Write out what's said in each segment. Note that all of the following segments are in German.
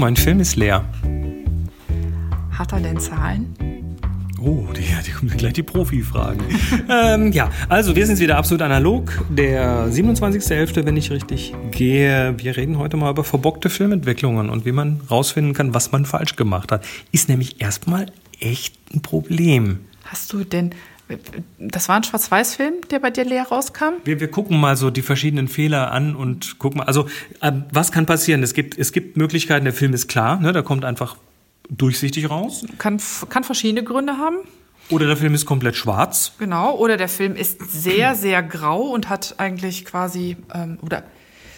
mein Film ist leer. Hat er denn Zahlen? Oh, die, die kommen gleich die Profi-Fragen. ähm, ja, also wir sind wieder absolut analog. Der 27.11., wenn ich richtig gehe. Wir reden heute mal über verbockte Filmentwicklungen und wie man rausfinden kann, was man falsch gemacht hat. Ist nämlich erstmal echt ein Problem. Hast du denn das war ein Schwarz-Weiß-Film, der bei dir leer rauskam? Wir, wir gucken mal so die verschiedenen Fehler an und gucken mal. Also, äh, was kann passieren? Es gibt, es gibt Möglichkeiten, der Film ist klar, ne, da kommt einfach durchsichtig raus. Kann, kann verschiedene Gründe haben. Oder der Film ist komplett schwarz. Genau, oder der Film ist sehr, sehr grau und hat eigentlich quasi, ähm, oder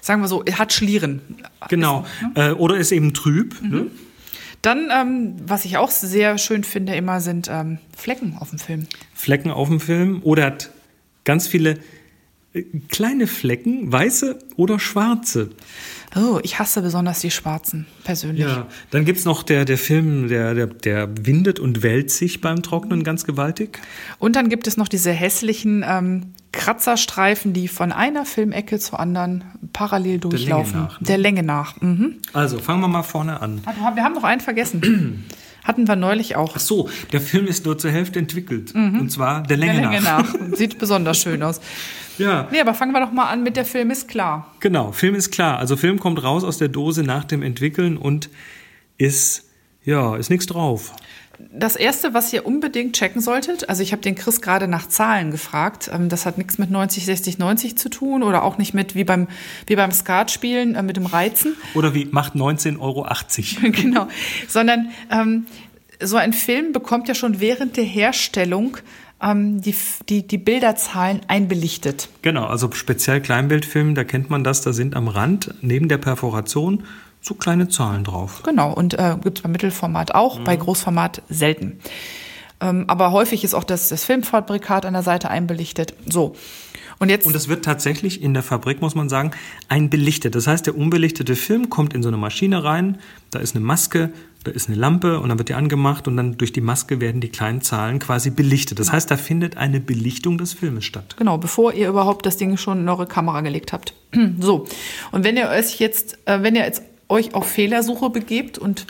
sagen wir so, hat Schlieren. Genau. Ist, ne? äh, oder ist eben trüb. Mhm. Ne? Dann, ähm, was ich auch sehr schön finde, immer sind ähm, Flecken auf dem Film. Flecken auf dem Film oder hat ganz viele kleine Flecken, weiße oder schwarze. Oh, ich hasse besonders die Schwarzen, persönlich. Ja, dann gibt es noch der, der Film, der, der, der windet und wälzt sich beim Trocknen ganz gewaltig. Und dann gibt es noch diese hässlichen ähm, Kratzerstreifen, die von einer Filmecke zur anderen parallel durchlaufen. Der Länge nach. Ne? Der Länge nach. Mhm. Also, fangen wir mal vorne an. Wir haben noch einen vergessen. Hatten wir neulich auch. Ach so, der Film ist nur zur Hälfte entwickelt. Mhm. Und zwar der Länge, der Länge nach. nach. Sieht besonders schön aus. Ja. Nee, aber fangen wir doch mal an mit der Film ist klar. Genau, Film ist klar. Also Film kommt raus aus der Dose nach dem Entwickeln und ist, ja, ist nichts drauf. Das erste, was ihr unbedingt checken solltet, also ich habe den Chris gerade nach Zahlen gefragt. Ähm, das hat nichts mit 90, 60, 90 zu tun oder auch nicht mit wie beim, wie beim Skatspielen äh, mit dem Reizen. Oder wie macht 19,80 Euro. genau. Sondern ähm, so ein Film bekommt ja schon während der Herstellung die, die, die Bilderzahlen einbelichtet. Genau, also speziell Kleinbildfilm, da kennt man das, da sind am Rand neben der Perforation so kleine Zahlen drauf. Genau, und äh, gibt es beim Mittelformat auch, mhm. bei Großformat selten. Ähm, aber häufig ist auch das, das Filmfabrikat an der Seite einbelichtet. So. Und jetzt. Und es wird tatsächlich in der Fabrik, muss man sagen, einbelichtet. Das heißt, der unbelichtete Film kommt in so eine Maschine rein, da ist eine Maske, da ist eine Lampe und dann wird die angemacht und dann durch die Maske werden die kleinen Zahlen quasi belichtet. Das heißt, da findet eine Belichtung des Filmes statt. Genau, bevor ihr überhaupt das Ding schon in eure Kamera gelegt habt. so. Und wenn ihr euch jetzt, äh, wenn ihr jetzt euch auf Fehlersuche begebt und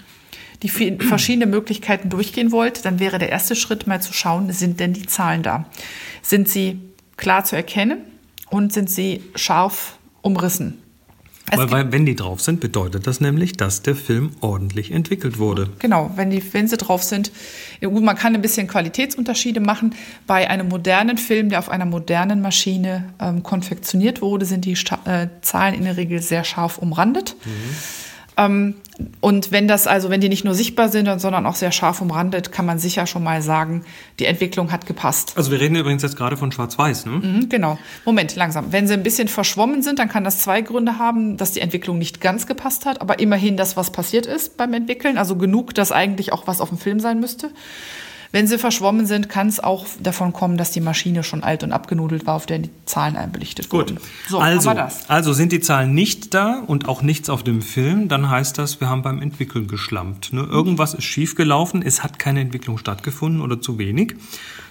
die verschiedenen Möglichkeiten durchgehen wollt, dann wäre der erste Schritt mal zu schauen, sind denn die Zahlen da? Sind sie klar zu erkennen und sind sie scharf umrissen? Weil, weil, wenn die drauf sind, bedeutet das nämlich, dass der Film ordentlich entwickelt wurde. Genau, wenn, die, wenn sie drauf sind. Man kann ein bisschen Qualitätsunterschiede machen. Bei einem modernen Film, der auf einer modernen Maschine ähm, konfektioniert wurde, sind die äh, Zahlen in der Regel sehr scharf umrandet. Mhm. Ähm, und wenn das also, wenn die nicht nur sichtbar sind, sondern auch sehr scharf umrandet, kann man sicher schon mal sagen, die Entwicklung hat gepasst. Also wir reden übrigens jetzt gerade von Schwarz-Weiß, ne? Mhm, genau. Moment, langsam. Wenn sie ein bisschen verschwommen sind, dann kann das zwei Gründe haben, dass die Entwicklung nicht ganz gepasst hat, aber immerhin das, was passiert ist beim Entwickeln, also genug, dass eigentlich auch was auf dem Film sein müsste. Wenn sie verschwommen sind, kann es auch davon kommen, dass die Maschine schon alt und abgenudelt war, auf der die Zahlen einbelichtet Gut. wurden. So, also, also sind die Zahlen nicht da und auch nichts auf dem Film, dann heißt das, wir haben beim Entwickeln geschlampt. Ne? Irgendwas ist schiefgelaufen, es hat keine Entwicklung stattgefunden oder zu wenig.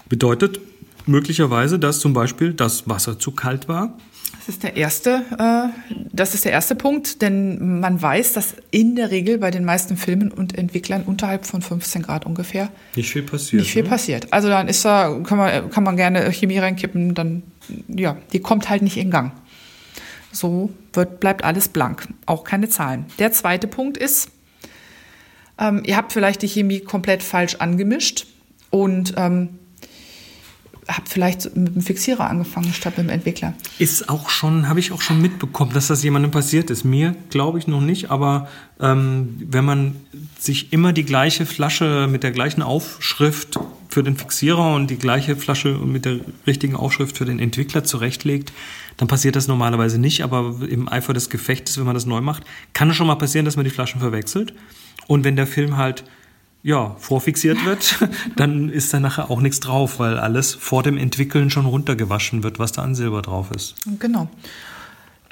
Bedeutet möglicherweise, dass zum Beispiel das Wasser zu kalt war das ist der erste, äh, das ist der erste Punkt, denn man weiß, dass in der Regel bei den meisten Filmen und Entwicklern unterhalb von 15 Grad ungefähr nicht viel passiert. Nicht viel ne? passiert. Also dann ist da, kann man, kann man gerne Chemie reinkippen, dann, ja, die kommt halt nicht in Gang. So wird, bleibt alles blank, auch keine Zahlen. Der zweite Punkt ist, ähm, ihr habt vielleicht die Chemie komplett falsch angemischt und ähm, habe vielleicht mit dem Fixierer angefangen statt mit dem Entwickler. Ist auch schon, habe ich auch schon mitbekommen, dass das jemandem passiert ist. Mir glaube ich noch nicht, aber ähm, wenn man sich immer die gleiche Flasche mit der gleichen Aufschrift für den Fixierer und die gleiche Flasche mit der richtigen Aufschrift für den Entwickler zurechtlegt, dann passiert das normalerweise nicht. Aber im Eifer des Gefechtes, wenn man das neu macht, kann es schon mal passieren, dass man die Flaschen verwechselt. Und wenn der Film halt ja, vorfixiert wird, dann ist da nachher auch nichts drauf, weil alles vor dem Entwickeln schon runtergewaschen wird, was da an Silber drauf ist. Genau.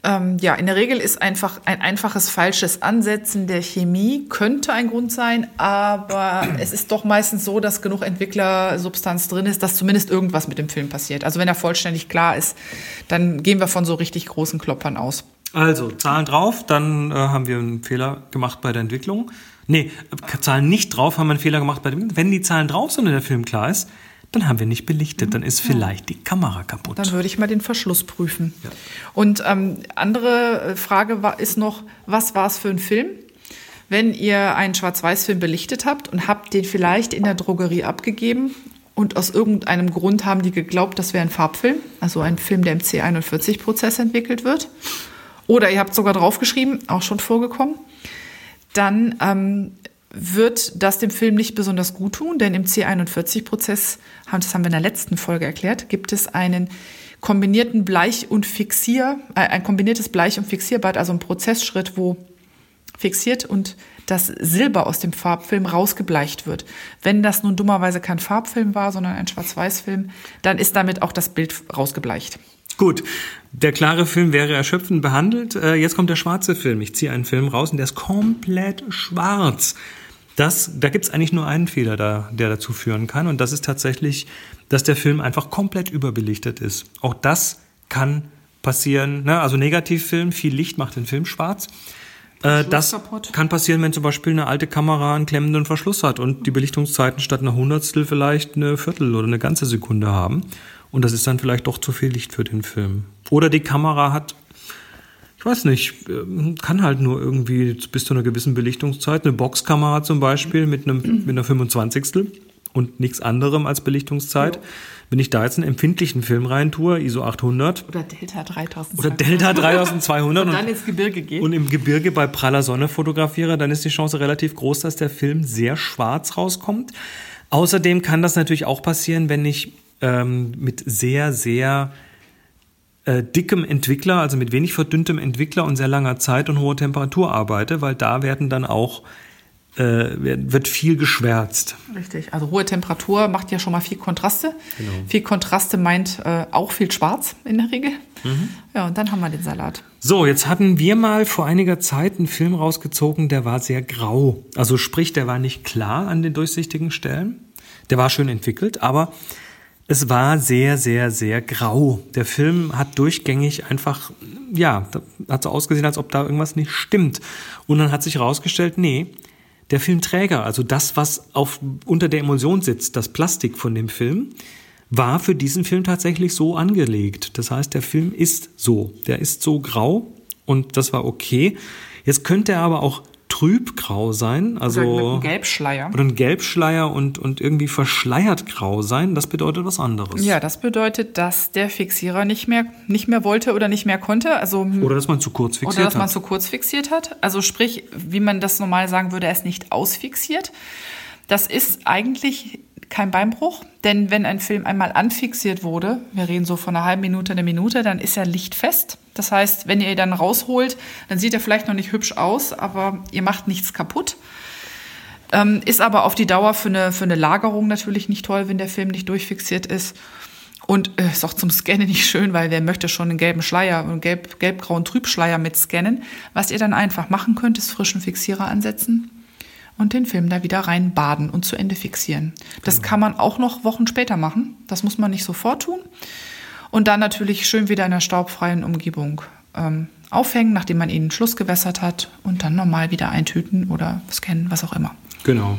Ähm, ja, in der Regel ist einfach ein einfaches falsches Ansetzen der Chemie könnte ein Grund sein, aber es ist doch meistens so, dass genug Entwicklersubstanz drin ist, dass zumindest irgendwas mit dem Film passiert. Also wenn er vollständig klar ist, dann gehen wir von so richtig großen Kloppern aus. Also, Zahlen drauf, dann äh, haben wir einen Fehler gemacht bei der Entwicklung. Nee, äh, Zahlen nicht drauf, haben wir einen Fehler gemacht bei dem. Wenn die Zahlen drauf sind und der Film klar ist, dann haben wir nicht belichtet, dann ist vielleicht die Kamera kaputt. Dann würde ich mal den Verschluss prüfen. Ja. Und ähm, andere äh, Frage war, ist noch, was war es für ein Film? Wenn ihr einen Schwarz-Weiß-Film belichtet habt und habt den vielleicht in der Drogerie abgegeben und aus irgendeinem Grund haben die geglaubt, das wäre ein Farbfilm, also ein Film, der im C41-Prozess entwickelt wird, oder ihr habt sogar draufgeschrieben, auch schon vorgekommen, dann ähm, wird das dem Film nicht besonders gut tun, denn im C41-Prozess, das haben wir in der letzten Folge erklärt, gibt es einen kombinierten Bleich- und Fixier, äh, ein kombiniertes Bleich- und Fixierbad, also ein Prozessschritt, wo fixiert und das Silber aus dem Farbfilm rausgebleicht wird. Wenn das nun dummerweise kein Farbfilm war, sondern ein Schwarz-Weiß-Film, dann ist damit auch das Bild rausgebleicht. Gut, der klare Film wäre erschöpfend behandelt. Äh, jetzt kommt der schwarze Film. Ich ziehe einen Film raus und der ist komplett schwarz. Das, da gibt es eigentlich nur einen Fehler, da, der dazu führen kann. Und das ist tatsächlich, dass der Film einfach komplett überbelichtet ist. Auch das kann passieren. Ne? Also Negativfilm, viel Licht macht den Film schwarz. Äh, das kaputt. kann passieren, wenn zum Beispiel eine alte Kamera einen klemmenden Verschluss hat und die Belichtungszeiten statt einer Hundertstel vielleicht eine Viertel oder eine ganze Sekunde haben. Und das ist dann vielleicht doch zu viel Licht für den Film. Oder die Kamera hat, ich weiß nicht, ähm, kann halt nur irgendwie bis zu einer gewissen Belichtungszeit, eine Boxkamera zum Beispiel mit, einem, mit einer 25. und nichts anderem als Belichtungszeit. Ja. Wenn ich da jetzt einen empfindlichen Film rein tue, ISO 800 oder Delta 3200 oder Delta 3200 und dann ins Gebirge gehe und im Gebirge bei praller Sonne fotografiere, dann ist die Chance relativ groß, dass der Film sehr schwarz rauskommt. Außerdem kann das natürlich auch passieren, wenn ich ähm, mit sehr, sehr äh, dickem Entwickler, also mit wenig verdünntem Entwickler und sehr langer Zeit und hoher Temperatur arbeite, weil da werden dann auch äh, wird viel geschwärzt. Richtig, also hohe Temperatur macht ja schon mal viel Kontraste. Genau. Viel Kontraste meint äh, auch viel Schwarz in der Regel. Mhm. Ja, und dann haben wir den Salat. So, jetzt hatten wir mal vor einiger Zeit einen Film rausgezogen, der war sehr grau. Also sprich, der war nicht klar an den durchsichtigen Stellen. Der war schön entwickelt, aber es war sehr, sehr, sehr grau. Der Film hat durchgängig einfach, ja, hat so ausgesehen, als ob da irgendwas nicht stimmt. Und dann hat sich herausgestellt, nee, der Filmträger, also das, was auf, unter der Emulsion sitzt, das Plastik von dem Film, war für diesen Film tatsächlich so angelegt. Das heißt, der Film ist so. Der ist so grau und das war okay. Jetzt könnte er aber auch trübgrau sein, also oder ein Gelbschleier. Oder ein Gelbschleier und, und irgendwie verschleiert grau sein, das bedeutet was anderes. Ja, das bedeutet, dass der Fixierer nicht mehr, nicht mehr wollte oder nicht mehr konnte. Also, oder dass man zu kurz fixiert hat. Oder dass man hat. zu kurz fixiert hat. Also sprich, wie man das normal sagen würde, er ist nicht ausfixiert. Das ist eigentlich kein Beinbruch, denn wenn ein Film einmal anfixiert wurde, wir reden so von einer halben Minute, einer Minute, dann ist er lichtfest. Das heißt, wenn ihr ihn dann rausholt, dann sieht er vielleicht noch nicht hübsch aus, aber ihr macht nichts kaputt. Ähm, ist aber auf die Dauer für eine, für eine Lagerung natürlich nicht toll, wenn der Film nicht durchfixiert ist. Und äh, ist auch zum Scannen nicht schön, weil wer möchte schon einen gelben Schleier, einen gelb, gelb-grauen Trübschleier mit scannen. Was ihr dann einfach machen könnt, ist frischen Fixierer ansetzen und den Film da wieder rein baden und zu Ende fixieren. Das genau. kann man auch noch Wochen später machen. Das muss man nicht sofort tun. Und dann natürlich schön wieder in einer staubfreien Umgebung ähm, aufhängen, nachdem man ihn Schluss gewässert hat und dann normal wieder eintüten oder scannen, was auch immer. Genau.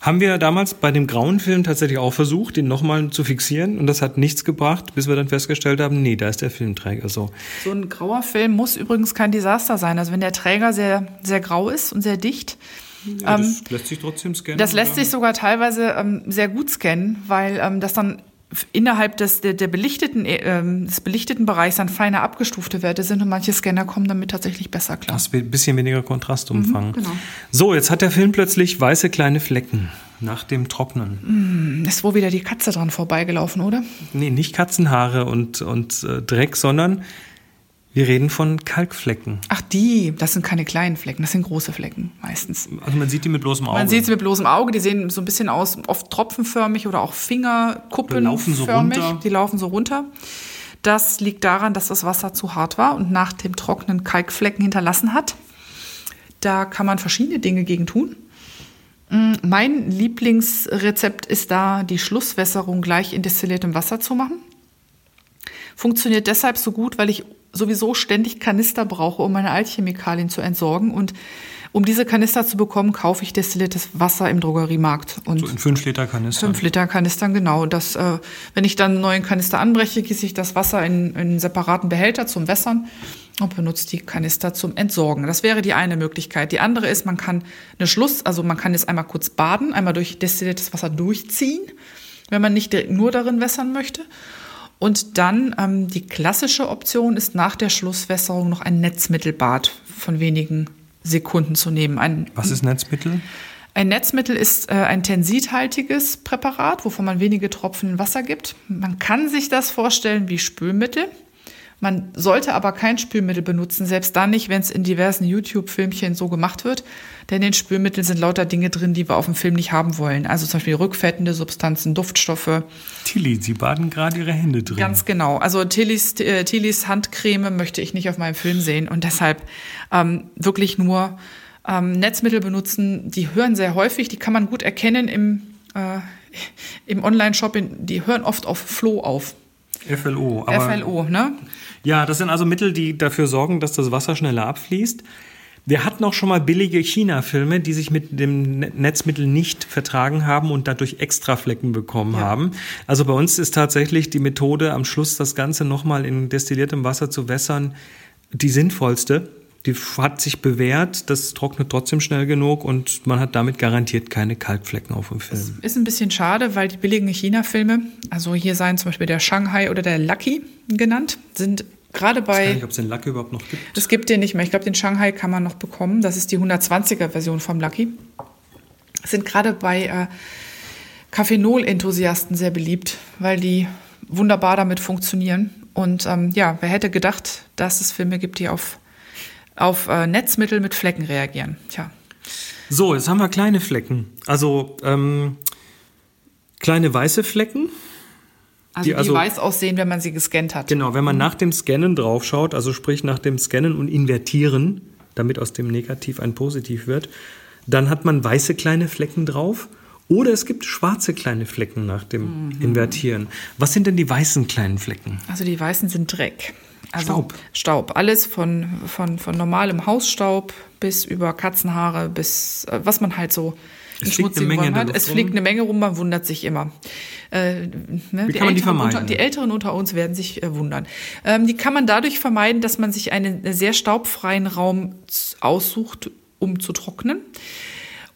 Haben wir damals bei dem grauen Film tatsächlich auch versucht, den nochmal zu fixieren und das hat nichts gebracht, bis wir dann festgestellt haben, nee, da ist der Filmträger so. So ein grauer Film muss übrigens kein Desaster sein. Also wenn der Träger sehr, sehr grau ist und sehr dicht, ja, das ähm, lässt sich trotzdem scannen. Das lässt oder? sich sogar teilweise ähm, sehr gut scannen, weil ähm, das dann innerhalb des, der, der belichteten, äh, des belichteten Bereichs dann feiner abgestufte Werte sind und manche Scanner kommen damit tatsächlich besser klar. Das ein bisschen weniger Kontrastumfang. Mhm, genau. So, jetzt hat der Film plötzlich weiße kleine Flecken nach dem Trocknen. Mm, ist wohl wieder die Katze dran vorbeigelaufen, oder? Nee, nicht Katzenhaare und, und äh, Dreck, sondern wir reden von Kalkflecken. Ach, die, das sind keine kleinen Flecken, das sind große Flecken meistens. Also man sieht die mit bloßem Auge. Man sieht sie mit bloßem Auge, die sehen so ein bisschen aus, oft tropfenförmig oder auch Fingerkuppenförmig. Die laufen so runter. Die laufen so runter. Das liegt daran, dass das Wasser zu hart war und nach dem Trocknen Kalkflecken hinterlassen hat. Da kann man verschiedene Dinge gegen tun. Mm, mein Lieblingsrezept ist da, die Schlusswässerung gleich in destilliertem Wasser zu machen. Funktioniert deshalb so gut, weil ich sowieso ständig Kanister brauche, um meine Altchemikalien zu entsorgen. Und um diese Kanister zu bekommen, kaufe ich destilliertes Wasser im Drogeriemarkt. Und so in 5 Liter Kanistern. 5 Liter Kanistern, genau. Das, äh, wenn ich dann einen neuen Kanister anbreche, gieße ich das Wasser in, in einen separaten Behälter zum Wässern und benutzt die Kanister zum Entsorgen. Das wäre die eine Möglichkeit. Die andere ist, man kann eine Schluss, also man kann es einmal kurz baden, einmal durch destilliertes Wasser durchziehen, wenn man nicht nur darin wässern möchte. Und dann ähm, die klassische Option ist nach der Schlusswässerung noch ein Netzmittelbad von wenigen Sekunden zu nehmen. Ein, Was ist Netzmittel? Ein Netzmittel ist äh, ein tensithaltiges Präparat, wovon man wenige Tropfen in Wasser gibt. Man kann sich das vorstellen wie Spülmittel. Man sollte aber kein Spülmittel benutzen, selbst dann nicht, wenn es in diversen YouTube-Filmchen so gemacht wird. Denn in Spülmitteln sind lauter Dinge drin, die wir auf dem Film nicht haben wollen. Also zum Beispiel rückfettende Substanzen, Duftstoffe. Tilly, Sie baden gerade Ihre Hände drin. Ganz genau. Also Tillys, äh, Tillys Handcreme möchte ich nicht auf meinem Film sehen. Und deshalb ähm, wirklich nur ähm, Netzmittel benutzen. Die hören sehr häufig, die kann man gut erkennen im, äh, im Online-Shopping. Die hören oft auf Floh auf. FLO. FLO, ne? Ja, das sind also Mittel, die dafür sorgen, dass das Wasser schneller abfließt. Wir hatten auch schon mal billige China-Filme, die sich mit dem Netzmittel nicht vertragen haben und dadurch extra Flecken bekommen ja. haben. Also bei uns ist tatsächlich die Methode, am Schluss das Ganze nochmal in destilliertem Wasser zu wässern, die sinnvollste die hat sich bewährt, das trocknet trotzdem schnell genug und man hat damit garantiert keine Kalkflecken auf dem Film. Das ist ein bisschen schade, weil die billigen China-Filme, also hier seien zum Beispiel der Shanghai oder der Lucky genannt, sind gerade bei. Ich weiß nicht, ob es den Lucky überhaupt noch gibt. Es gibt den nicht mehr. Ich glaube, den Shanghai kann man noch bekommen. Das ist die 120er-Version vom Lucky. Sind gerade bei äh, Kaffeenol-Enthusiasten sehr beliebt, weil die wunderbar damit funktionieren. Und ähm, ja, wer hätte gedacht, dass es Filme gibt, die auf auf äh, Netzmittel mit Flecken reagieren. Tja. So, jetzt haben wir kleine Flecken. Also ähm, kleine weiße Flecken. Also die, die also, weiß aussehen, wenn man sie gescannt hat. Genau, wenn man nach dem Scannen draufschaut, also sprich nach dem Scannen und Invertieren, damit aus dem Negativ ein Positiv wird, dann hat man weiße kleine Flecken drauf. Oder es gibt schwarze kleine Flecken nach dem mhm. Invertieren. Was sind denn die weißen kleinen Flecken? Also die weißen sind Dreck. Also Staub. Staub. Alles von, von, von normalem Hausstaub bis über Katzenhaare, bis äh, was man halt so es fliegt eine Menge hat. Es fliegt eine Menge rum, man wundert sich immer. Äh, ne? Wie kann man die vermeiden? Unter, die Älteren unter uns werden sich äh, wundern. Ähm, die kann man dadurch vermeiden, dass man sich einen sehr staubfreien Raum aussucht, um zu trocknen.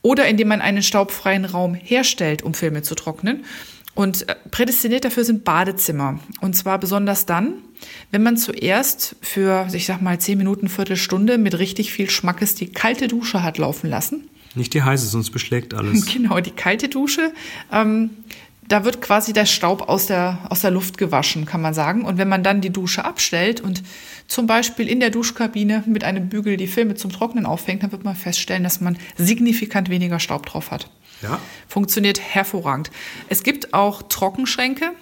Oder indem man einen staubfreien Raum herstellt, um Filme zu trocknen. Und äh, prädestiniert dafür sind Badezimmer. Und zwar besonders dann, wenn man zuerst für, ich sag mal, zehn Minuten, Viertelstunde mit richtig viel Schmackes die kalte Dusche hat laufen lassen. Nicht die heiße, sonst beschlägt alles. Genau, die kalte Dusche. Ähm, da wird quasi der Staub aus der, aus der Luft gewaschen, kann man sagen. Und wenn man dann die Dusche abstellt und zum Beispiel in der Duschkabine mit einem Bügel die Filme zum Trocknen aufhängt, dann wird man feststellen, dass man signifikant weniger Staub drauf hat. Ja. Funktioniert hervorragend. Es gibt auch Trockenschränke.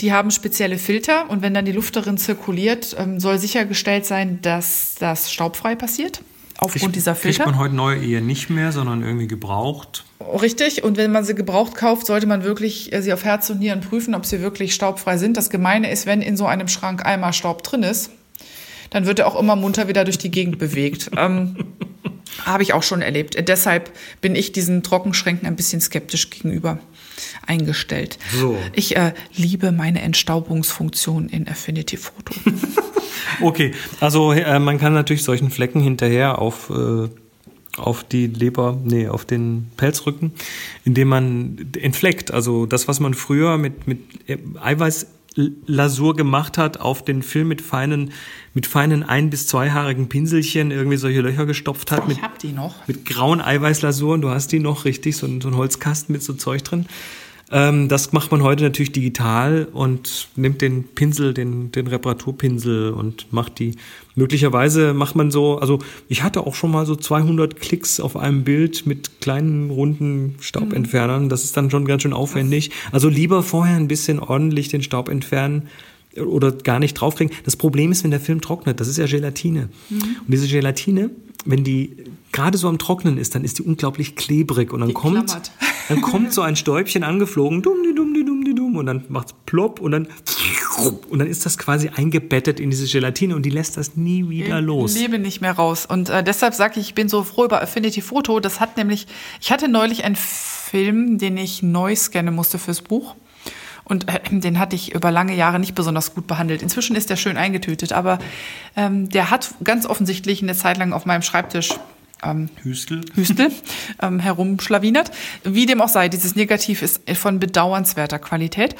Die haben spezielle Filter und wenn dann die Luft darin zirkuliert, ähm, soll sichergestellt sein, dass das staubfrei passiert. Aufgrund ich, dieser Filter. Kriegt man heute neue eher nicht mehr, sondern irgendwie gebraucht. Richtig. Und wenn man sie gebraucht kauft, sollte man wirklich äh, sie auf Herz und Nieren prüfen, ob sie wirklich staubfrei sind. Das Gemeine ist, wenn in so einem Schrank einmal Staub drin ist, dann wird er auch immer munter wieder durch die Gegend bewegt. ähm, Habe ich auch schon erlebt. Deshalb bin ich diesen Trockenschränken ein bisschen skeptisch gegenüber eingestellt. So. Ich äh, liebe meine Entstaubungsfunktion in Affinity Photo. okay, also äh, man kann natürlich solchen Flecken hinterher auf äh, auf die Leber, nee, auf den Pelzrücken, indem man entfleckt. Also das, was man früher mit, mit Eiweiß Lasur gemacht hat, auf den Film mit feinen, mit feinen ein- bis zweihaarigen Pinselchen irgendwie solche Löcher gestopft hat. Ich mit, hab die noch. Mit grauen Eiweißlasuren, du hast die noch, richtig, so, so ein Holzkasten mit so Zeug drin. Ähm, das macht man heute natürlich digital und nimmt den Pinsel, den, den Reparaturpinsel und macht die. Möglicherweise macht man so, also ich hatte auch schon mal so 200 Klicks auf einem Bild mit kleinen runden Staubentfernern. Das ist dann schon ganz schön aufwendig. Also lieber vorher ein bisschen ordentlich den Staub entfernen, oder gar nicht draufkriegen. Das Problem ist, wenn der Film trocknet, das ist ja Gelatine. Mhm. Und diese Gelatine, wenn die gerade so am Trocknen ist, dann ist die unglaublich klebrig und dann die kommt, klammert. dann kommt so ein Stäubchen angeflogen, dumm, die dumm, die dumm, die dumm und dann macht's plopp und dann und dann ist das quasi eingebettet in diese Gelatine und die lässt das nie wieder los. Ich lebe nicht mehr raus und äh, deshalb sage ich, ich bin so froh über Affinity Photo. Das hat nämlich, ich hatte neulich einen Film, den ich neu scannen musste fürs Buch und äh, den hatte ich über lange Jahre nicht besonders gut behandelt. Inzwischen ist der schön eingetütet, aber ähm, der hat ganz offensichtlich eine Zeit lang auf meinem Schreibtisch ähm, Hüstel, Hüstel ähm, herumschlawinert. Wie dem auch sei, dieses Negativ ist von bedauernswerter Qualität.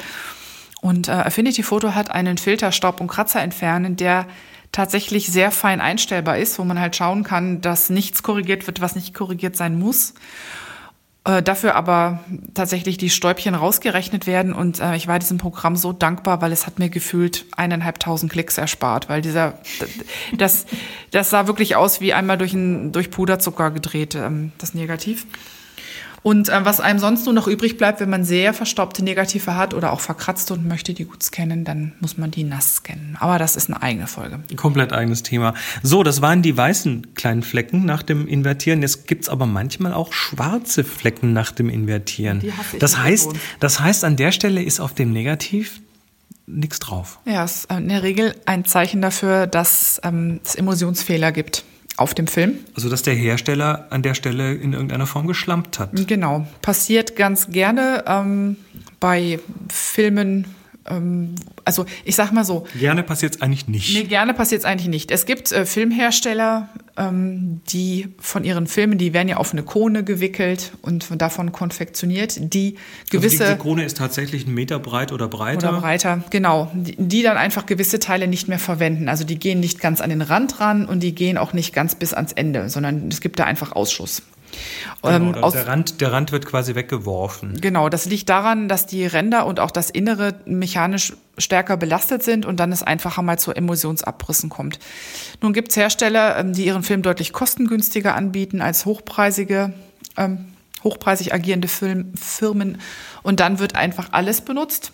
Und äh, Affinity Photo hat einen Filter Staub und Kratzer entfernen, der tatsächlich sehr fein einstellbar ist, wo man halt schauen kann, dass nichts korrigiert wird, was nicht korrigiert sein muss. Äh, dafür aber tatsächlich die Stäubchen rausgerechnet werden und äh, ich war diesem Programm so dankbar, weil es hat mir gefühlt eineinhalbtausend Klicks erspart, weil dieser das das sah wirklich aus wie einmal durch ein durch Puderzucker gedreht ähm, das Negativ. Und äh, was einem sonst nur noch übrig bleibt, wenn man sehr verstaubte Negative hat oder auch verkratzte und möchte die gut scannen, dann muss man die nass scannen. Aber das ist eine eigene Folge. Komplett eigenes Thema. So, das waren die weißen kleinen Flecken nach dem Invertieren. Jetzt gibt's aber manchmal auch schwarze Flecken nach dem Invertieren. Die hasse ich das heißt, das heißt, an der Stelle ist auf dem Negativ nichts drauf. Ja, ist in der Regel ein Zeichen dafür, dass ähm, es Emulsionsfehler gibt auf dem Film. Also, dass der Hersteller an der Stelle in irgendeiner Form geschlampt hat. Genau. Passiert ganz gerne ähm, bei Filmen, also ich sag mal so. Gerne passiert es eigentlich nicht. Nee, gerne passiert es eigentlich nicht. Es gibt äh, Filmhersteller, ähm, die von ihren Filmen, die werden ja auf eine Kone gewickelt und davon konfektioniert, die gewisse. Also die, die Kone ist tatsächlich einen Meter breit oder breiter. Oder breiter, genau. Die, die dann einfach gewisse Teile nicht mehr verwenden. Also die gehen nicht ganz an den Rand ran und die gehen auch nicht ganz bis ans Ende, sondern es gibt da einfach Ausschuss. Genau, ähm, der, Rand, der Rand wird quasi weggeworfen. Genau, das liegt daran, dass die Ränder und auch das Innere mechanisch stärker belastet sind und dann es einfacher mal zu Emulsionsabrissen kommt. Nun gibt es Hersteller, ähm, die ihren Film deutlich kostengünstiger anbieten als hochpreisige ähm, hochpreisig agierende Film, Firmen und dann wird einfach alles benutzt.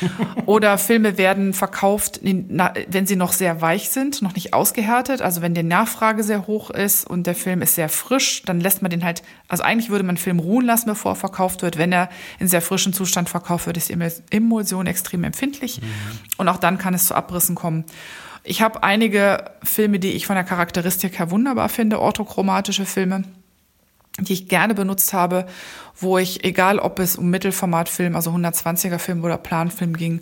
Oder Filme werden verkauft, wenn sie noch sehr weich sind, noch nicht ausgehärtet. Also wenn die Nachfrage sehr hoch ist und der Film ist sehr frisch, dann lässt man den halt, also eigentlich würde man den Film ruhen lassen, bevor er verkauft wird. Wenn er in sehr frischem Zustand verkauft wird, ist die Emulsion extrem empfindlich. Mhm. Und auch dann kann es zu Abrissen kommen. Ich habe einige Filme, die ich von der Charakteristik her wunderbar finde, orthochromatische Filme die ich gerne benutzt habe, wo ich, egal ob es um Mittelformatfilm, also 120er Film oder Planfilm ging,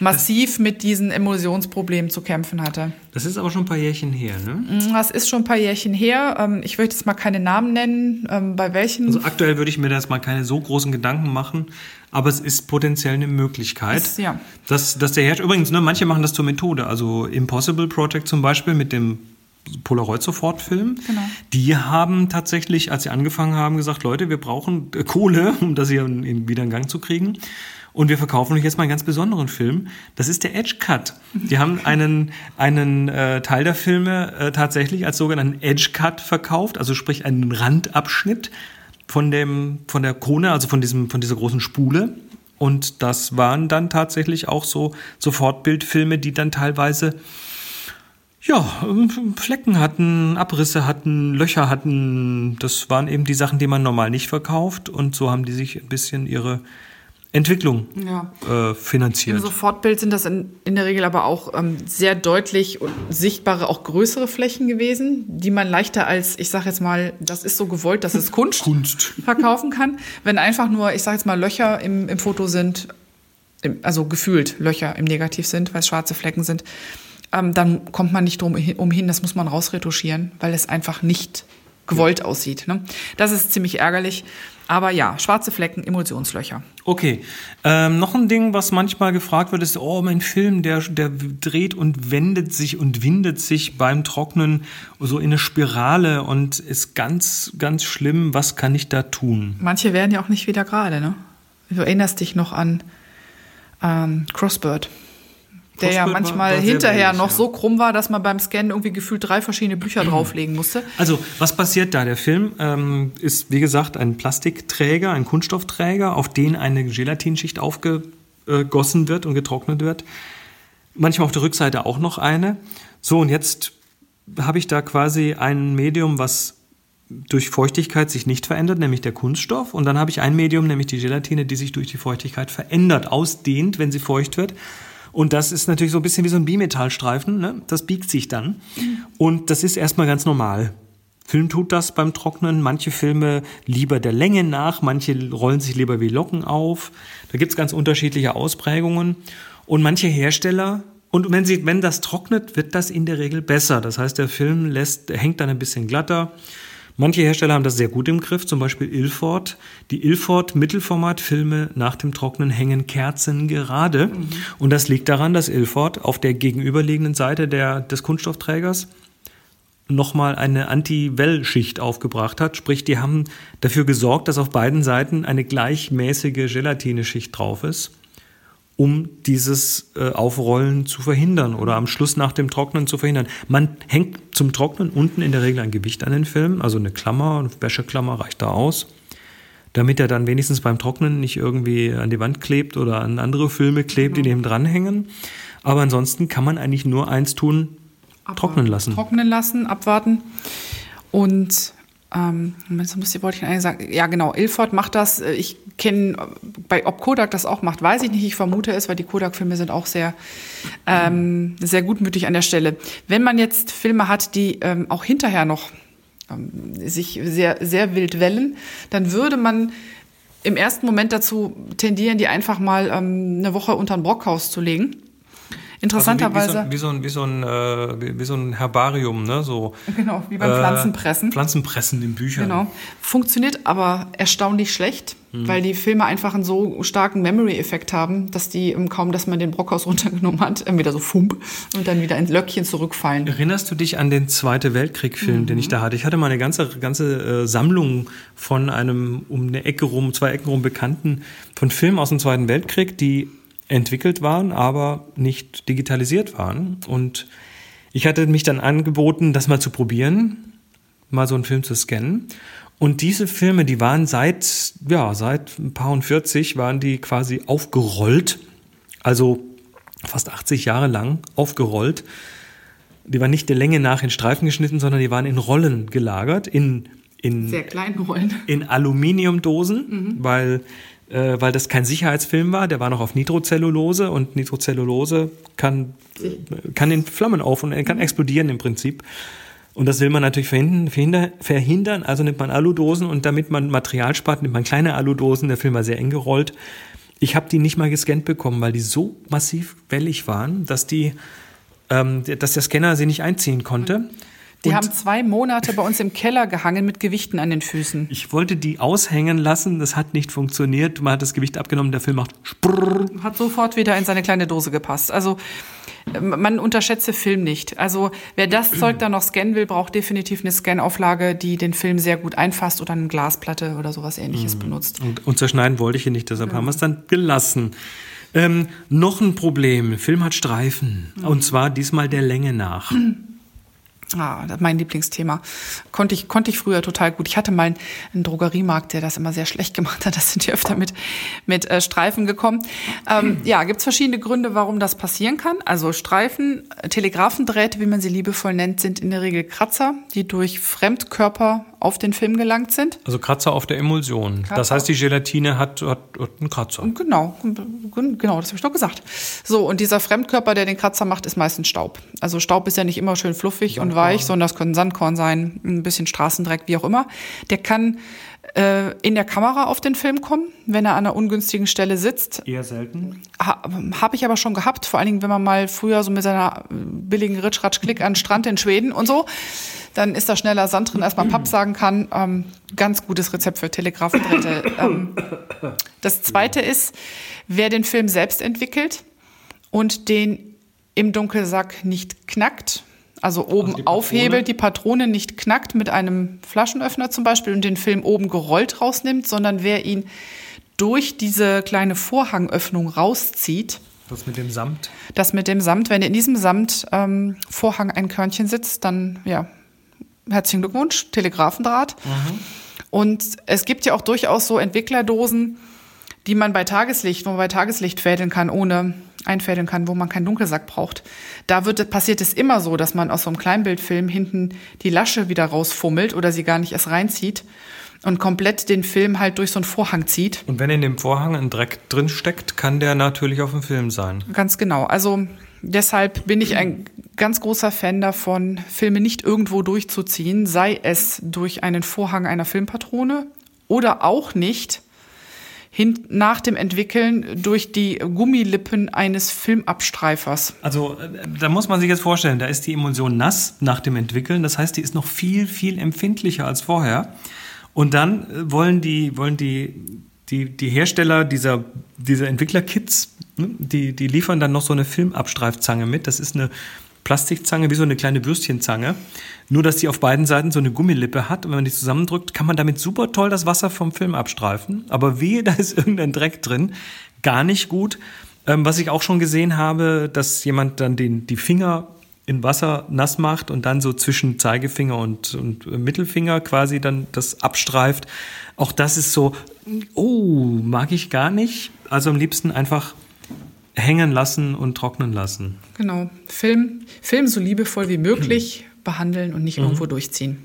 massiv das, mit diesen Emulsionsproblemen zu kämpfen hatte. Das ist aber schon ein paar Jährchen her, ne? Mm, das ist schon ein paar Jährchen her. Ähm, ich möchte jetzt mal keine Namen nennen, ähm, bei welchen. Also aktuell würde ich mir das mal keine so großen Gedanken machen, aber es ist potenziell eine Möglichkeit. Ist, ja. Dass, dass der Hersteller, übrigens, ne, manche machen das zur Methode. Also Impossible Project zum Beispiel mit dem Polaroid-Sofortfilm. Genau. Die haben tatsächlich, als sie angefangen haben, gesagt, Leute, wir brauchen äh, Kohle, um das hier wieder in Gang zu kriegen. Und wir verkaufen euch jetzt mal einen ganz besonderen Film. Das ist der Edge Cut. Die haben einen, einen äh, Teil der Filme äh, tatsächlich als sogenannten Edge Cut verkauft, also sprich einen Randabschnitt von dem, von der Krone, also von diesem, von dieser großen Spule. Und das waren dann tatsächlich auch so Sofortbildfilme, die dann teilweise ja, Flecken hatten, Abrisse hatten, Löcher hatten. Das waren eben die Sachen, die man normal nicht verkauft. Und so haben die sich ein bisschen ihre Entwicklung ja. äh, finanziert. Im Sofortbild sind das in, in der Regel aber auch ähm, sehr deutlich und sichtbare, auch größere Flächen gewesen, die man leichter als, ich sage jetzt mal, das ist so gewollt, dass es Kunst, Kunst. verkaufen kann. Wenn einfach nur, ich sage jetzt mal, Löcher im, im Foto sind, im, also gefühlt Löcher im Negativ sind, weil es schwarze Flecken sind, ähm, dann kommt man nicht drum umhin, das muss man rausretuschieren, weil es einfach nicht gewollt aussieht. Ne? Das ist ziemlich ärgerlich. Aber ja, schwarze Flecken, Emulsionslöcher. Okay. Ähm, noch ein Ding, was manchmal gefragt wird, ist, oh, mein Film, der, der dreht und wendet sich und windet sich beim Trocknen so in eine Spirale und ist ganz, ganz schlimm. Was kann ich da tun? Manche werden ja auch nicht wieder gerade, ne? Du erinnerst dich noch an ähm, Crossbird der ja manchmal hinterher wenig, noch ja. so krumm war, dass man beim Scannen irgendwie gefühlt drei verschiedene Bücher drauflegen musste. Also, was passiert da? Der Film ähm, ist, wie gesagt, ein Plastikträger, ein Kunststoffträger, auf den eine Gelatinschicht aufgegossen wird und getrocknet wird. manchmal auf der Rückseite auch noch eine. So, und jetzt habe ich da quasi ein Medium, was durch Feuchtigkeit sich nicht verändert, nämlich der Kunststoff. Und dann habe ich ein Medium, nämlich die Gelatine, die sich durch die Feuchtigkeit verändert, ausdehnt, wenn sie feucht wird. Und das ist natürlich so ein bisschen wie so ein Bimetallstreifen. Ne? Das biegt sich dann. Und das ist erstmal ganz normal. Film tut das beim Trocknen. Manche Filme lieber der Länge nach, manche rollen sich lieber wie Locken auf. Da gibt's ganz unterschiedliche Ausprägungen. Und manche Hersteller, und wenn, sie, wenn das trocknet, wird das in der Regel besser. Das heißt, der Film lässt, hängt dann ein bisschen glatter. Manche Hersteller haben das sehr gut im Griff, zum Beispiel Ilford. Die Ilford Mittelformatfilme nach dem Trocknen hängen kerzengerade. Mhm. Und das liegt daran, dass Ilford auf der gegenüberliegenden Seite der, des Kunststoffträgers nochmal eine Anti-Well-Schicht aufgebracht hat. Sprich, die haben dafür gesorgt, dass auf beiden Seiten eine gleichmäßige Gelatineschicht drauf ist um dieses äh, Aufrollen zu verhindern oder am Schluss nach dem Trocknen zu verhindern. Man hängt zum Trocknen unten in der Regel ein Gewicht an den Film, also eine Klammer, eine Wäscheklammer reicht da aus, damit er dann wenigstens beim Trocknen nicht irgendwie an die Wand klebt oder an andere Filme klebt, genau. die neben dranhängen. Aber ansonsten kann man eigentlich nur eins tun, abwarten. trocknen lassen. Trocknen lassen, abwarten und ähm, muss ich, wollte ich eigentlich sagen, ja genau, Ilford macht das. Äh, ich kenne, bei ob Kodak das auch macht, weiß ich nicht. Ich vermute es, weil die Kodak-Filme sind auch sehr, ähm, sehr gutmütig an der Stelle. Wenn man jetzt Filme hat, die ähm, auch hinterher noch ähm, sich sehr, sehr wild wellen, dann würde man im ersten Moment dazu tendieren, die einfach mal ähm, eine Woche unter ein Brockhaus zu legen Interessanterweise. Also wie, wie, so, wie, so ein, wie, so ein, äh, wie, so ein Herbarium, ne? So, genau, wie beim Pflanzenpressen. Äh, Pflanzenpressen in Büchern. Genau. Funktioniert aber erstaunlich schlecht, mhm. weil die Filme einfach einen so starken Memory-Effekt haben, dass die kaum, dass man den Brockhaus runtergenommen hat, wieder so fump und dann wieder ins Löckchen zurückfallen. Erinnerst du dich an den Zweite Weltkrieg-Film, mhm. den ich da hatte? Ich hatte mal eine ganze, ganze äh, Sammlung von einem um eine Ecke rum, zwei Ecken rum Bekannten von Filmen aus dem Zweiten Weltkrieg, die entwickelt waren, aber nicht digitalisiert waren. Und ich hatte mich dann angeboten, das mal zu probieren, mal so einen Film zu scannen. Und diese Filme, die waren seit, ja, seit ein paar und 40 waren die quasi aufgerollt. Also fast 80 Jahre lang aufgerollt. Die waren nicht der Länge nach in Streifen geschnitten, sondern die waren in Rollen gelagert, in, in, Sehr kleinen Rollen. In Aluminiumdosen, mhm. weil äh, weil das kein Sicherheitsfilm war, der war noch auf Nitrocellulose und Nitrocellulose kann, kann in Flammen auf und kann explodieren im Prinzip. Und das will man natürlich verhindern, verhindern, also nimmt man Aludosen und damit man Material spart, nimmt man kleine Aludosen, der Film war sehr eng gerollt. Ich habe die nicht mal gescannt bekommen, weil die so massiv wellig waren, dass die, ähm, dass der Scanner sie nicht einziehen konnte. Die und haben zwei Monate bei uns im Keller gehangen mit Gewichten an den Füßen. Ich wollte die aushängen lassen, das hat nicht funktioniert. Man hat das Gewicht abgenommen, der Film macht Sprrr. Hat sofort wieder in seine kleine Dose gepasst. Also man unterschätze Film nicht. Also wer das Zeug dann noch scannen will, braucht definitiv eine Scanauflage, die den Film sehr gut einfasst oder eine Glasplatte oder sowas ähnliches mhm. benutzt. Und, und, zerschneiden wollte ich ihn nicht, deshalb ja. haben wir es dann gelassen. Ähm, noch ein Problem. Film hat Streifen. Mhm. Und zwar diesmal der Länge nach. Ah, mein Lieblingsthema. Konnte ich, konnte ich früher total gut. Ich hatte mal einen Drogeriemarkt, der das immer sehr schlecht gemacht hat. Das sind die öfter mit, mit äh, Streifen gekommen. Ähm, ja, gibt's verschiedene Gründe, warum das passieren kann. Also Streifen, Telegrafendrähte, wie man sie liebevoll nennt, sind in der Regel Kratzer, die durch Fremdkörper auf den Film gelangt sind. Also Kratzer auf der Emulsion. Kratzer. Das heißt, die Gelatine hat, hat, hat einen Kratzer. Genau, genau, das habe ich doch gesagt. So, und dieser Fremdkörper, der den Kratzer macht, ist meistens Staub. Also Staub ist ja nicht immer schön fluffig Sandkorn. und weich, sondern das können Sandkorn sein, ein bisschen Straßendreck, wie auch immer. Der kann äh, in der Kamera auf den Film kommen, wenn er an einer ungünstigen Stelle sitzt. Eher selten. Ha, Habe ich aber schon gehabt, vor allen Dingen, wenn man mal früher so mit seiner billigen Ritsch-Ratsch-Klick an den Strand in Schweden und so, dann ist da schneller Sand drin, als man Papp sagen kann. Ähm, ganz gutes Rezept für Telegrafendrähte. ähm, das zweite ist, wer den Film selbst entwickelt und den im Dunkelsack nicht knackt, also oben also die aufhebelt, die Patrone nicht knackt mit einem Flaschenöffner zum Beispiel und den Film oben gerollt rausnimmt, sondern wer ihn durch diese kleine Vorhangöffnung rauszieht. Das mit dem Samt? Das mit dem Samt. Wenn in diesem Samtvorhang ähm, ein Körnchen sitzt, dann ja, herzlichen Glückwunsch, Telegrafendraht. Mhm. Und es gibt ja auch durchaus so Entwicklerdosen, die man bei Tageslicht, wo man bei Tageslicht fädeln kann, ohne einfädeln kann, wo man keinen Dunkelsack braucht. Da wird, passiert es immer so, dass man aus so einem Kleinbildfilm hinten die Lasche wieder rausfummelt oder sie gar nicht erst reinzieht und komplett den Film halt durch so einen Vorhang zieht. Und wenn in dem Vorhang ein Dreck drin steckt, kann der natürlich auf dem Film sein. Ganz genau. Also deshalb bin ich ein ganz großer Fan davon, Filme nicht irgendwo durchzuziehen, sei es durch einen Vorhang einer Filmpatrone oder auch nicht hin, nach dem Entwickeln durch die Gummilippen eines Filmabstreifers. Also äh, da muss man sich jetzt vorstellen, da ist die Emulsion nass nach dem Entwickeln. Das heißt, die ist noch viel, viel empfindlicher als vorher. Und dann äh, wollen die, wollen die, die, die Hersteller dieser, dieser Entwicklerkits, ne, die, die liefern dann noch so eine Filmabstreifzange mit. Das ist eine Plastikzange, wie so eine kleine Würstchenzange. Nur, dass die auf beiden Seiten so eine Gummilippe hat. Und wenn man die zusammendrückt, kann man damit super toll das Wasser vom Film abstreifen. Aber wehe, da ist irgendein Dreck drin. Gar nicht gut. Ähm, was ich auch schon gesehen habe, dass jemand dann den, die Finger in Wasser nass macht und dann so zwischen Zeigefinger und, und Mittelfinger quasi dann das abstreift. Auch das ist so, oh, mag ich gar nicht. Also am liebsten einfach hängen lassen und trocknen lassen. Genau. Film, Film so liebevoll wie möglich behandeln und nicht mhm. irgendwo durchziehen.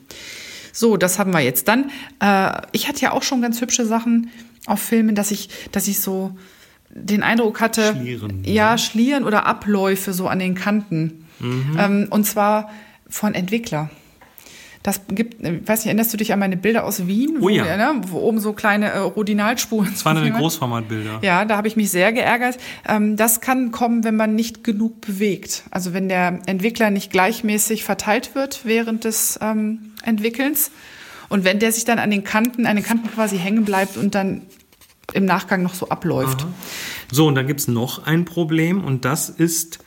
So, das haben wir jetzt. Dann, äh, ich hatte ja auch schon ganz hübsche Sachen auf Filmen, dass ich, dass ich so den Eindruck hatte, Schlieren. ja, Schlieren oder Abläufe so an den Kanten. Mhm. Ähm, und zwar von Entwickler. Das gibt, ich äh, weiß nicht, erinnerst du dich an meine Bilder aus Wien? Oh ja. ne, wo oben so kleine äh, Rodinalspuren Das waren eine Großformatbilder. Ja, da habe ich mich sehr geärgert. Ähm, das kann kommen, wenn man nicht genug bewegt. Also wenn der Entwickler nicht gleichmäßig verteilt wird während des ähm, Entwickelns. Und wenn der sich dann an den Kanten, an den Kanten quasi hängen bleibt und dann im Nachgang noch so abläuft. Aha. So, und dann gibt's noch ein Problem und das ist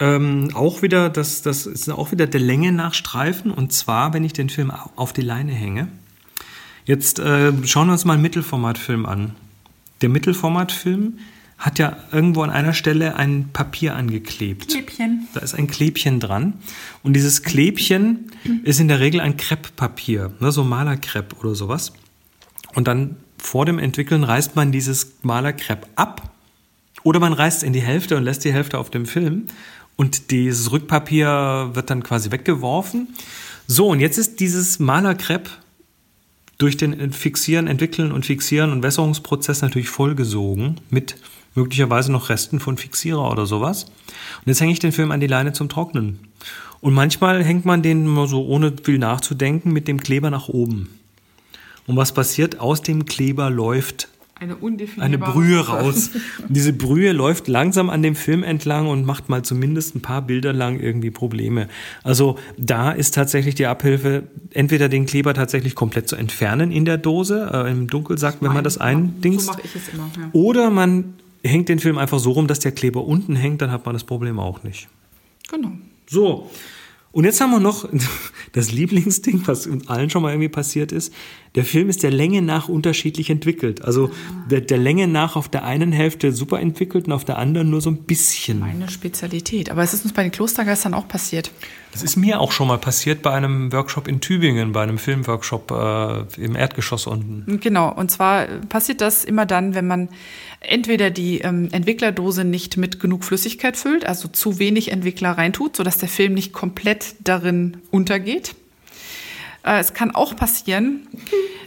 ähm, auch wieder, das, das ist auch wieder der Länge nach Streifen. Und zwar, wenn ich den Film auf die Leine hänge. Jetzt äh, schauen wir uns mal einen Mittelformatfilm an. Der Mittelformatfilm hat ja irgendwo an einer Stelle ein Papier angeklebt. Klebchen. Da ist ein Klebchen dran. Und dieses Klebchen ist in der Regel ein Krepppapier, ne, so Malerkrepp oder sowas. Und dann vor dem Entwickeln reißt man dieses Malerkrepp ab oder man reißt es in die Hälfte und lässt die Hälfte auf dem Film. Und dieses Rückpapier wird dann quasi weggeworfen. So, und jetzt ist dieses Malerkrepp durch den Fixieren, Entwickeln und Fixieren und Wässerungsprozess natürlich vollgesogen mit möglicherweise noch Resten von Fixierer oder sowas. Und jetzt hänge ich den Film an die Leine zum Trocknen. Und manchmal hängt man den mal so ohne viel nachzudenken mit dem Kleber nach oben. Und was passiert? Aus dem Kleber läuft eine Eine Brühe raus. Und diese Brühe läuft langsam an dem Film entlang und macht mal zumindest ein paar Bilder lang irgendwie Probleme. Also da ist tatsächlich die Abhilfe, entweder den Kleber tatsächlich komplett zu entfernen in der Dose, äh, im Dunkelsack, wenn man das eindingst. So mache ich es immer. Ja. Oder man hängt den Film einfach so rum, dass der Kleber unten hängt, dann hat man das Problem auch nicht. Genau. So. Und jetzt haben wir noch das Lieblingsding, was uns allen schon mal irgendwie passiert ist. Der Film ist der Länge nach unterschiedlich entwickelt. Also der, der Länge nach auf der einen Hälfte super entwickelt und auf der anderen nur so ein bisschen. Meine Spezialität. Aber es ist uns bei den Klostergeistern auch passiert. Das ist mir auch schon mal passiert bei einem Workshop in Tübingen, bei einem Filmworkshop äh, im Erdgeschoss unten. Genau. Und zwar passiert das immer dann, wenn man entweder die ähm, Entwicklerdose nicht mit genug Flüssigkeit füllt, also zu wenig Entwickler reintut, sodass der Film nicht komplett darin untergeht. Äh, es kann auch passieren,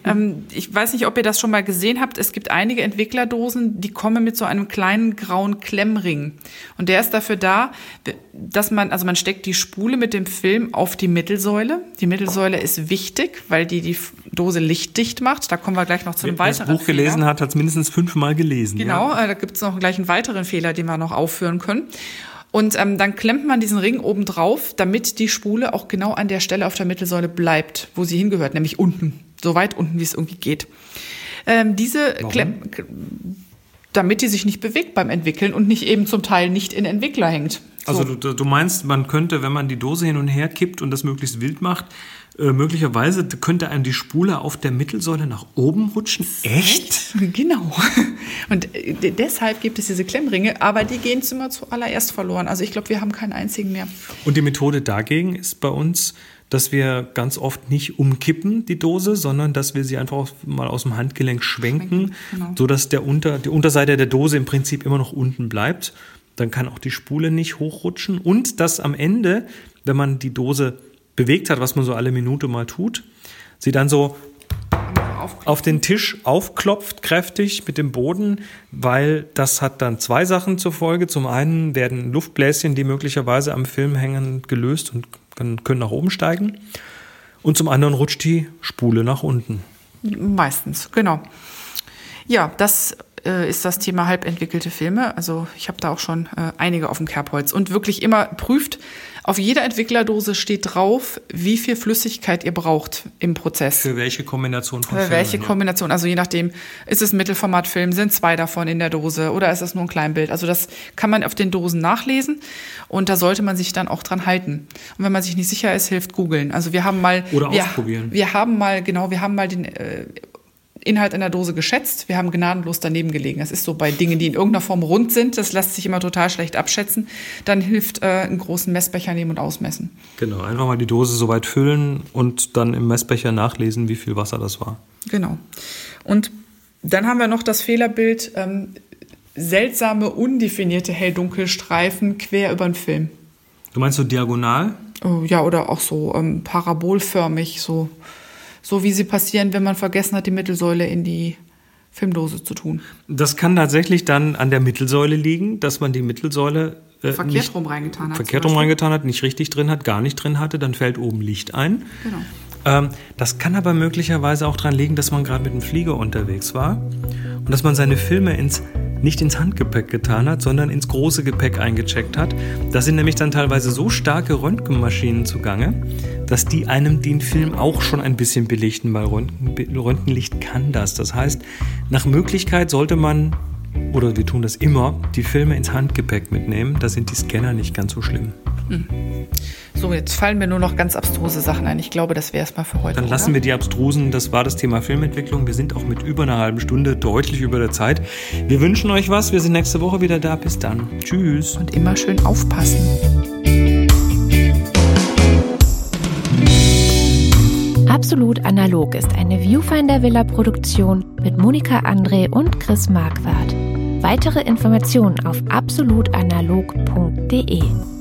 ähm, ich weiß nicht, ob ihr das schon mal gesehen habt, es gibt einige Entwicklerdosen, die kommen mit so einem kleinen grauen Klemmring. Und der ist dafür da, dass man, also man steckt die Spule mit dem Film auf die Mittelsäule. Die Mittelsäule ist wichtig, weil die die Dose lichtdicht macht. Da kommen wir gleich noch zu einem Wer weiteren das Buch gelesen Fehler. hat, hat es mindestens fünfmal gelesen. Genau, ja. Äh, da gibt es noch gleich einen weiteren Fehler, den wir noch aufführen können. Und ähm, dann klemmt man diesen Ring oben drauf, damit die Spule auch genau an der Stelle auf der Mittelsäule bleibt, wo sie hingehört, nämlich unten, so weit unten, wie es irgendwie geht. Ähm, diese Klemm, damit die sich nicht bewegt beim Entwickeln und nicht eben zum Teil nicht in Entwickler hängt. Also so. Du, du meinst, man könnte, wenn man die Dose hin und her kippt und das möglichst wild macht, äh, möglicherweise könnte einem die Spule auf der Mittelsäule nach oben rutschen. Echt? Genau. Und äh, deshalb gibt es diese Klemmringe, aber die gehen immer zuallererst verloren. Also ich glaube, wir haben keinen einzigen mehr. Und die Methode dagegen ist bei uns, dass wir ganz oft nicht umkippen, die Dose, sondern dass wir sie einfach mal aus dem Handgelenk schwenken, schwenken genau. sodass der Unter, die Unterseite der Dose im Prinzip immer noch unten bleibt. Dann kann auch die Spule nicht hochrutschen. Und dass am Ende, wenn man die Dose bewegt hat, was man so alle Minute mal tut, sie dann so auf den Tisch aufklopft, kräftig mit dem Boden, weil das hat dann zwei Sachen zur Folge. Zum einen werden Luftbläschen, die möglicherweise am Film hängen, gelöst und können, nach oben steigen. Und zum anderen rutscht die Spule nach unten. Meistens, genau. Ja, das äh, ist das Thema halbentwickelte Filme. Also ich habe da auch schon äh, einige auf dem Kerbholz. Und wirklich immer prüft, auf jeder Entwicklerdose steht drauf, wie viel Flüssigkeit ihr braucht im Prozess. Für welche Kombination von Für welche Filmen, Kombination, also je nachdem, ist es ein Mittelformatfilm, sind zwei davon in der Dose oder ist es nur ein Kleinbild? Also das kann man auf den Dosen nachlesen und da sollte man sich dann auch dran halten. Und wenn man sich nicht sicher ist, hilft googeln. Also wir haben mal oder wir, ausprobieren. Wir haben mal genau, wir haben mal den äh, Inhalt in der Dose geschätzt. Wir haben gnadenlos daneben gelegen. Das ist so bei Dingen, die in irgendeiner Form rund sind. Das lässt sich immer total schlecht abschätzen. Dann hilft äh, einen großen Messbecher nehmen und ausmessen. Genau, einfach mal die Dose so weit füllen und dann im Messbecher nachlesen, wie viel Wasser das war. Genau. Und dann haben wir noch das Fehlerbild ähm, seltsame, undefinierte Hell-Dunkel-Streifen quer über den Film. Du meinst so diagonal? Oh, ja, oder auch so ähm, parabolförmig, so so wie sie passieren, wenn man vergessen hat, die Mittelsäule in die Filmdose zu tun. Das kann tatsächlich dann an der Mittelsäule liegen, dass man die Mittelsäule äh, verkehrt nicht, rum reingetan hat. Verkehrt rum reingetan hat, nicht richtig drin hat, gar nicht drin hatte, dann fällt oben Licht ein. Genau. Ähm, das kann aber möglicherweise auch daran liegen, dass man gerade mit dem Flieger unterwegs war und dass man seine Filme ins nicht ins Handgepäck getan hat, sondern ins große Gepäck eingecheckt hat. Da sind nämlich dann teilweise so starke Röntgenmaschinen zugange, dass die einem den Film auch schon ein bisschen belichten, weil Röntgen, Röntgenlicht kann das. Das heißt, nach Möglichkeit sollte man, oder wir tun das immer, die Filme ins Handgepäck mitnehmen. Da sind die Scanner nicht ganz so schlimm. Hm. So, jetzt fallen mir nur noch ganz abstruse Sachen ein. Ich glaube, das wäre es mal für heute. Dann lassen oder? wir die abstrusen. Das war das Thema Filmentwicklung. Wir sind auch mit über einer halben Stunde deutlich über der Zeit. Wir wünschen euch was. Wir sind nächste Woche wieder da. Bis dann. Tschüss. Und immer schön aufpassen. Absolut analog ist eine Viewfinder Villa Produktion mit Monika André und Chris Marquardt. Weitere Informationen auf absolutanalog.de.